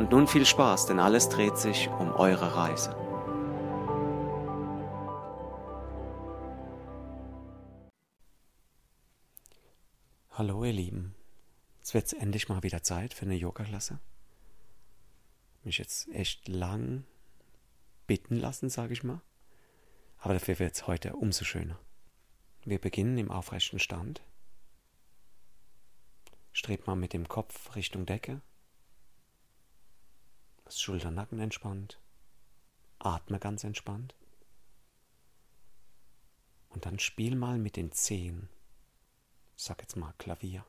Und nun viel Spaß, denn alles dreht sich um eure Reise. Hallo ihr Lieben, jetzt wird es endlich mal wieder Zeit für eine Yoga-Klasse. Mich jetzt echt lang bitten lassen, sage ich mal. Aber dafür wird es heute umso schöner. Wir beginnen im aufrechten Stand. Strebt mal mit dem Kopf Richtung Decke. Das Schulternacken entspannt. Atme ganz entspannt. Und dann spiel mal mit den Zehen. Ich sag jetzt mal Klavier.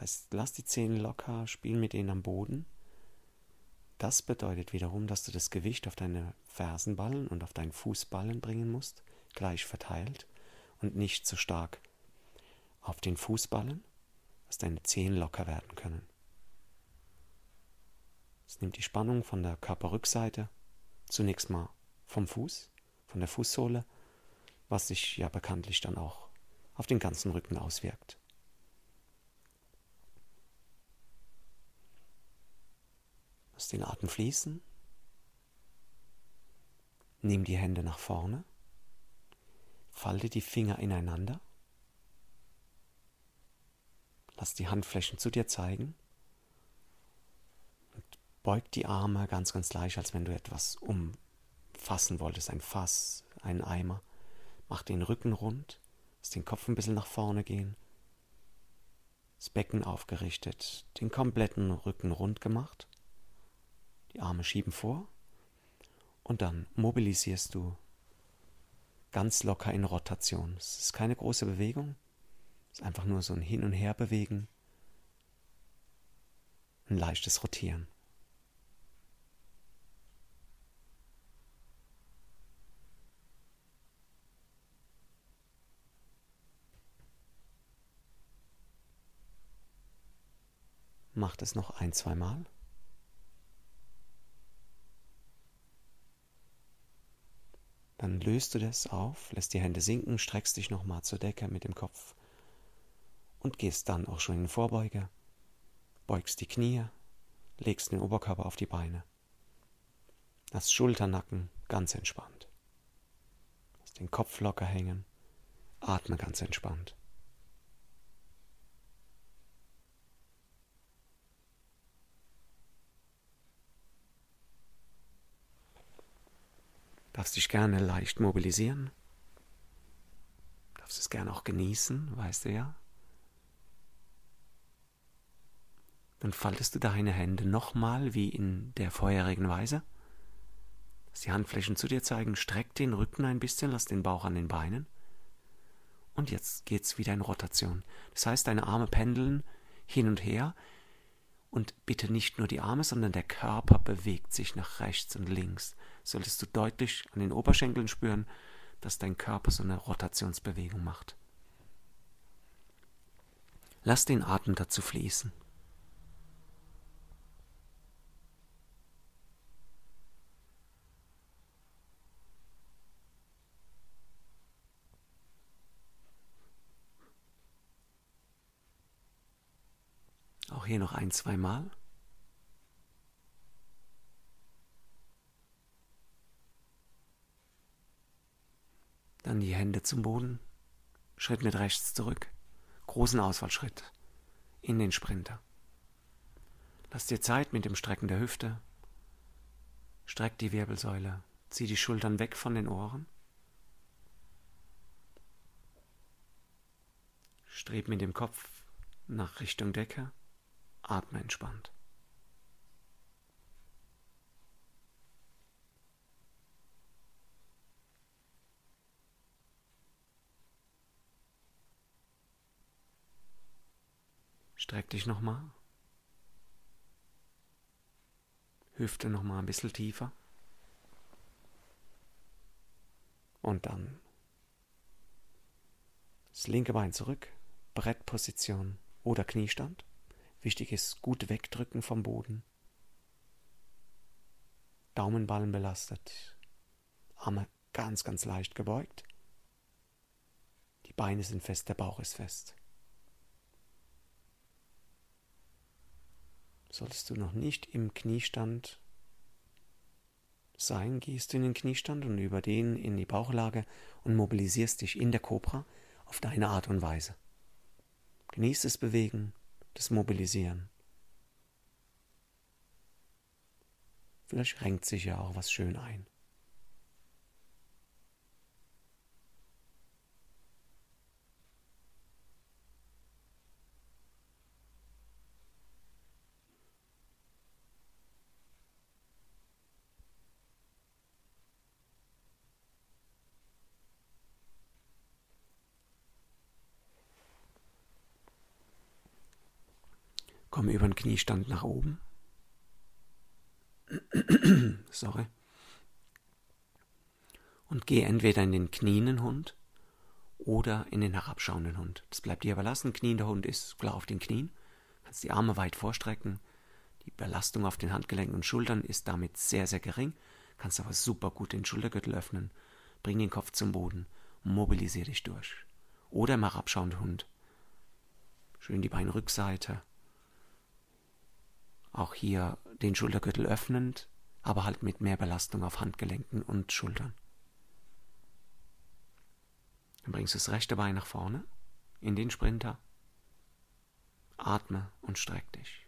Heißt, lass die Zehen locker, spiel mit denen am Boden. Das bedeutet wiederum, dass du das Gewicht auf deine Fersenballen und auf deinen Fußballen bringen musst, gleich verteilt und nicht zu stark auf den Fußballen, dass deine Zehen locker werden können. Es nimmt die Spannung von der Körperrückseite zunächst mal vom Fuß, von der Fußsohle, was sich ja bekanntlich dann auch auf den ganzen Rücken auswirkt. Lass den Atem fließen. Nimm die Hände nach vorne. Falte die Finger ineinander. Lass die Handflächen zu dir zeigen. Beug die Arme ganz, ganz leicht, als wenn du etwas umfassen wolltest. Ein Fass, ein Eimer. Mach den Rücken rund. Lass den Kopf ein bisschen nach vorne gehen. Das Becken aufgerichtet. Den kompletten Rücken rund gemacht. Die Arme schieben vor und dann mobilisierst du ganz locker in Rotation. Es ist keine große Bewegung, es ist einfach nur so ein Hin- und Herbewegen, ein leichtes Rotieren. Macht es noch ein, zwei Mal. Dann löst du das auf, lässt die Hände sinken, streckst dich nochmal zur Decke mit dem Kopf und gehst dann auch schon in Vorbeuge, beugst die Knie, legst den Oberkörper auf die Beine. Das Schulternacken ganz entspannt. Lass den Kopf locker hängen, atme ganz entspannt. Darfst dich gerne leicht mobilisieren. Darfst es gerne auch genießen, weißt du ja. Dann faltest du deine Hände nochmal wie in der vorherigen Weise. Lass die Handflächen zu dir zeigen, streck den Rücken ein bisschen, lass den Bauch an den Beinen. Und jetzt geht's wieder in Rotation. Das heißt, deine Arme pendeln hin und her. Und bitte nicht nur die Arme, sondern der Körper bewegt sich nach rechts und links solltest du deutlich an den Oberschenkeln spüren, dass dein Körper so eine Rotationsbewegung macht. Lass den Atem dazu fließen. Auch hier noch ein, zwei Mal. Dann die Hände zum Boden. Schritt mit rechts zurück. Großen Ausfallschritt. In den Sprinter. Lass dir Zeit mit dem Strecken der Hüfte. Streck die Wirbelsäule. Zieh die Schultern weg von den Ohren. Streb mit dem Kopf nach Richtung Decke. Atme entspannt. Streck dich nochmal. Hüfte noch mal ein bisschen tiefer. Und dann das linke Bein zurück, Brettposition oder Kniestand. Wichtig ist gut wegdrücken vom Boden. Daumenballen belastet. Arme ganz, ganz leicht gebeugt. Die Beine sind fest, der Bauch ist fest. Solltest du noch nicht im Kniestand sein, gehst du in den Kniestand und über den in die Bauchlage und mobilisierst dich in der Cobra auf deine Art und Weise. Genieß das Bewegen, das Mobilisieren. Vielleicht renkt sich ja auch was schön ein. Komm über den Kniestand nach oben. Sorry. Und geh entweder in den knienden Hund oder in den herabschauenden Hund. Das bleibt dir überlassen. Kniender Hund ist klar auf den Knien. Kannst die Arme weit vorstrecken. Die Belastung auf den Handgelenken und Schultern ist damit sehr, sehr gering. Kannst aber super gut den Schultergürtel öffnen. Bring den Kopf zum Boden. Mobilisier dich durch. Oder im herabschauenden Hund. Schön die Beinrückseite auch hier den Schultergürtel öffnend, aber halt mit mehr Belastung auf Handgelenken und Schultern. Dann bringst du das rechte Bein nach vorne in den Sprinter. Atme und streck dich.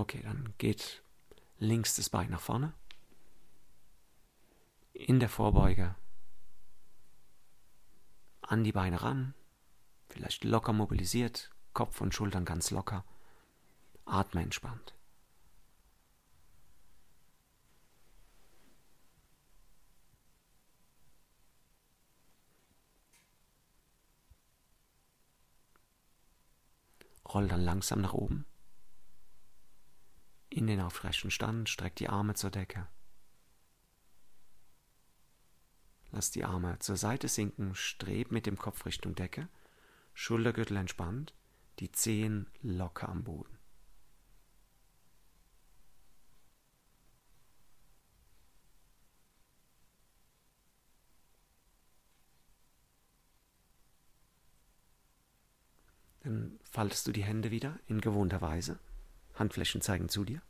Okay, dann geht links das Bein nach vorne. In der Vorbeuge. An die Beine ran. Vielleicht locker mobilisiert. Kopf und Schultern ganz locker. Atme entspannt. Roll dann langsam nach oben in den aufrechten Stand, streck die Arme zur Decke. Lass die Arme zur Seite sinken, streb mit dem Kopf Richtung Decke, Schultergürtel entspannt, die Zehen locker am Boden. Dann faltest du die Hände wieder in gewohnter Weise. Handflächen zeigen zu dir.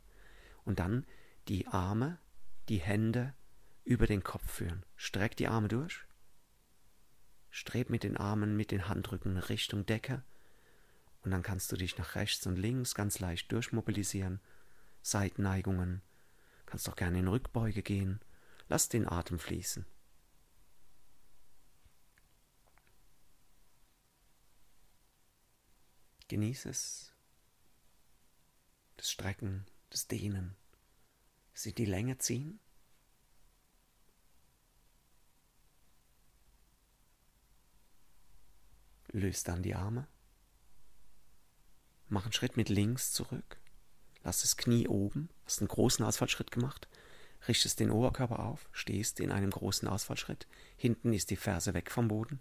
Und dann die Arme, die Hände über den Kopf führen. Streck die Arme durch. Streb mit den Armen, mit den Handrücken Richtung Decke. Und dann kannst du dich nach rechts und links ganz leicht durchmobilisieren. Seitenneigungen. Kannst auch gerne in Rückbeuge gehen. Lass den Atem fließen. Genieß es, das Strecken, das Dehnen. Sie die Länge ziehen. Löst dann die Arme. Mach einen Schritt mit links zurück. Lass das Knie oben. Hast einen großen Ausfallschritt gemacht. Richtest den Oberkörper auf. Stehst in einem großen Ausfallschritt. Hinten ist die Ferse weg vom Boden.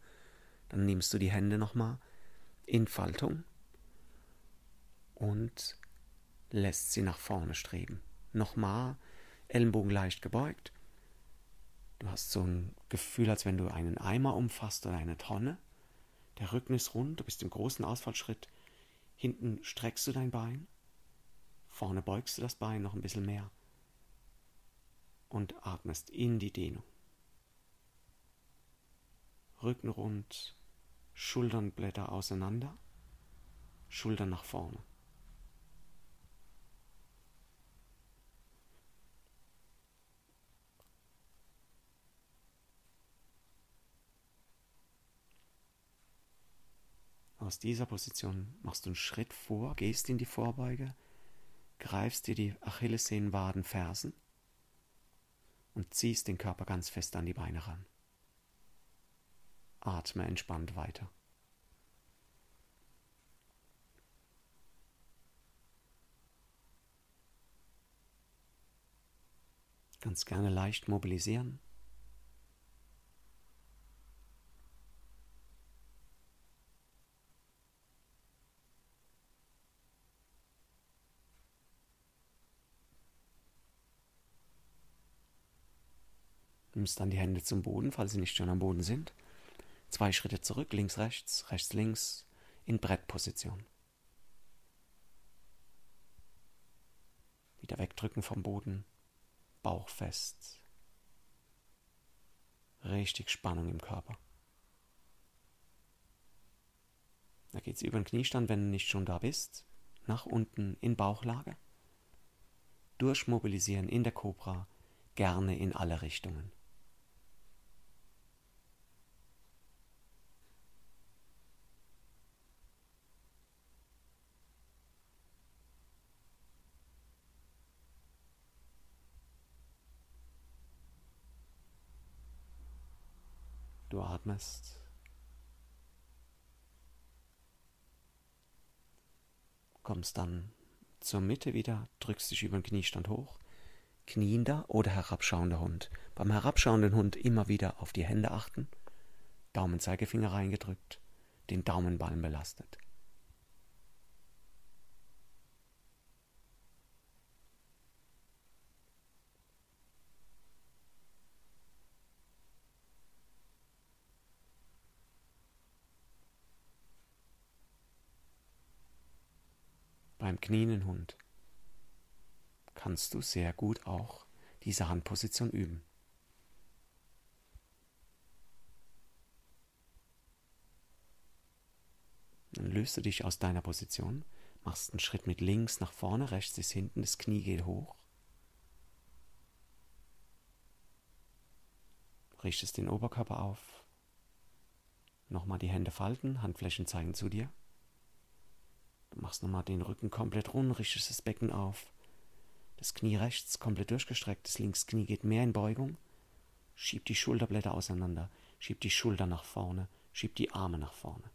Dann nimmst du die Hände nochmal in Faltung und lässt sie nach vorne streben. Nochmal, Ellenbogen leicht gebeugt. Du hast so ein Gefühl, als wenn du einen Eimer umfasst oder eine Tonne. Der Rücken ist rund, du bist im großen Ausfallschritt. Hinten streckst du dein Bein. Vorne beugst du das Bein noch ein bisschen mehr. Und atmest in die Dehnung. Rücken rund, Schulternblätter auseinander, Schultern nach vorne. Aus dieser Position machst du einen Schritt vor, gehst in die Vorbeuge, greifst dir die Achillessehnenwaden, Fersen und ziehst den Körper ganz fest an die Beine ran. Atme entspannt weiter. Ganz gerne leicht mobilisieren. Nimmst dann die Hände zum Boden, falls sie nicht schon am Boden sind. Zwei Schritte zurück, links, rechts, rechts, links, in Brettposition. Wieder wegdrücken vom Boden, Bauch fest. Richtig Spannung im Körper. Da geht es über den Kniestand, wenn du nicht schon da bist. Nach unten in Bauchlage. Durchmobilisieren in der Cobra, gerne in alle Richtungen. Du atmest. Kommst dann zur Mitte wieder, drückst dich über den Kniestand hoch. Kniender oder herabschauender Hund. Beim herabschauenden Hund immer wieder auf die Hände achten. Daumen, Zeigefinger reingedrückt, den Daumenballen belastet. Beim knienden Hund kannst du sehr gut auch diese Handposition üben. Dann löst du dich aus deiner Position, machst einen Schritt mit links nach vorne, rechts ist hinten, das Knie geht hoch. Richtest den Oberkörper auf. Nochmal die Hände falten, Handflächen zeigen zu dir. Du machst nochmal den Rücken komplett rund, richtest das Becken auf. Das Knie rechts komplett durchgestreckt, das links Knie geht mehr in Beugung. Schieb die Schulterblätter auseinander, schieb die Schulter nach vorne, schieb die Arme nach vorne.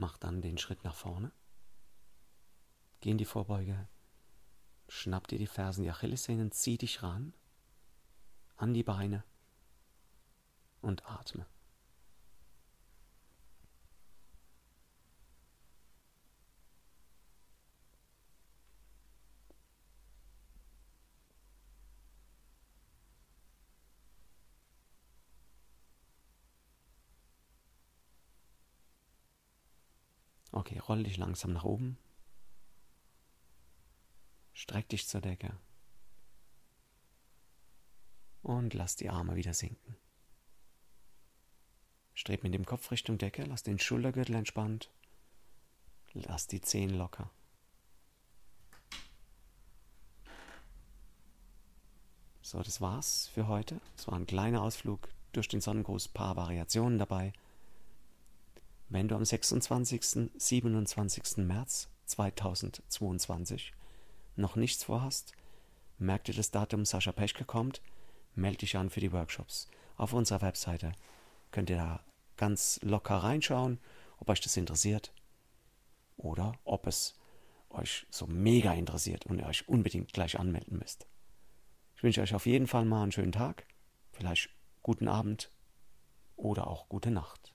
Mach dann den Schritt nach vorne. Geh in die Vorbeuge. Schnapp dir die Fersen, die Achillessehnen, zieh dich ran an die Beine und atme. Okay, roll dich langsam nach oben. Streck dich zur Decke. Und lass die Arme wieder sinken. Streb mit dem Kopf Richtung Decke, lass den Schultergürtel entspannt. Lass die Zehen locker. So, das war's für heute. Es war ein kleiner Ausflug durch den Sonnengruß, paar Variationen dabei. Wenn du am 26. 27. März 2022 noch nichts vorhast, merk dir das Datum, Sascha Peschke kommt, melde dich an für die Workshops. Auf unserer Webseite könnt ihr da ganz locker reinschauen, ob euch das interessiert oder ob es euch so mega interessiert und ihr euch unbedingt gleich anmelden müsst. Ich wünsche euch auf jeden Fall mal einen schönen Tag, vielleicht guten Abend oder auch gute Nacht.